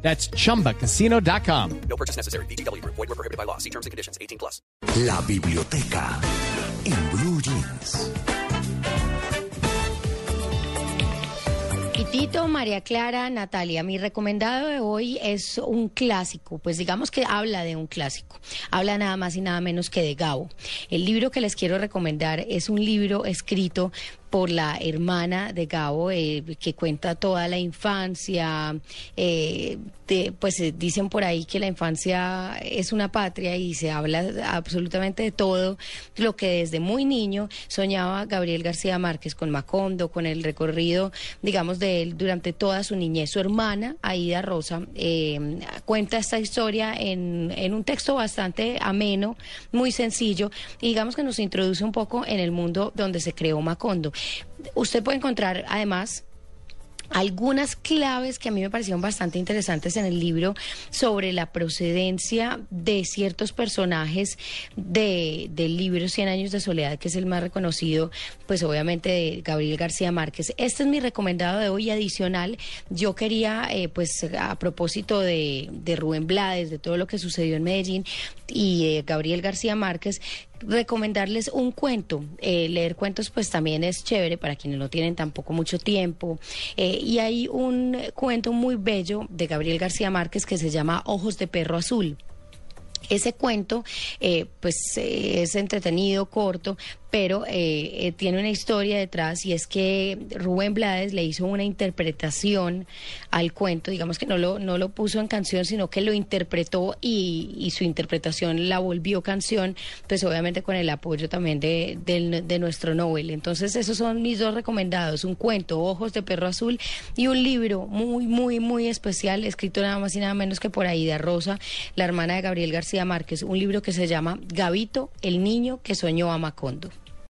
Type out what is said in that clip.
That's chumbacasino.com. No purchase necessary. BGW. Void were prohibited by law. See terms and conditions. 18 plus. La biblioteca en Blue Jeans. Y Tito, María Clara, Natalia, mi recomendado de hoy es un clásico, pues digamos que habla de un clásico, habla nada más y nada menos que de Gabo. El libro que les quiero recomendar es un libro escrito por la hermana de Gabo, eh, que cuenta toda la infancia. Eh, de, pues eh, dicen por ahí que la infancia es una patria y se habla absolutamente de todo lo que desde muy niño soñaba Gabriel García Márquez con Macondo, con el recorrido, digamos, de él durante toda su niñez. Su hermana, Aida Rosa, cuenta esta historia en, en un texto bastante ameno, muy sencillo, y digamos que nos introduce un poco en el mundo donde se creó Macondo. Usted puede encontrar además algunas claves que a mí me parecieron bastante interesantes en el libro sobre la procedencia de ciertos personajes de, del libro Cien años de soledad, que es el más reconocido, pues obviamente de Gabriel García Márquez. Este es mi recomendado de hoy adicional. Yo quería, eh, pues a propósito de, Rubén Blades, de todo lo que sucedió en Medellín y Gabriel García Márquez, recomendarles un cuento. Eh, leer cuentos pues también es chévere para quienes no tienen tampoco mucho tiempo. Eh, y hay un cuento muy bello de Gabriel García Márquez que se llama Ojos de Perro Azul. Ese cuento, eh, pues es entretenido, corto, pero eh, eh, tiene una historia detrás y es que Rubén Blades le hizo una interpretación al cuento, digamos que no lo, no lo puso en canción, sino que lo interpretó y, y su interpretación la volvió canción, pues obviamente con el apoyo también de, de, de, nuestro Nobel. Entonces esos son mis dos recomendados, un cuento, Ojos de Perro Azul, y un libro muy, muy, muy especial, escrito nada más y nada menos que por Aida Rosa, la hermana de Gabriel García Márquez, un libro que se llama Gavito, el niño que soñó a Macondo.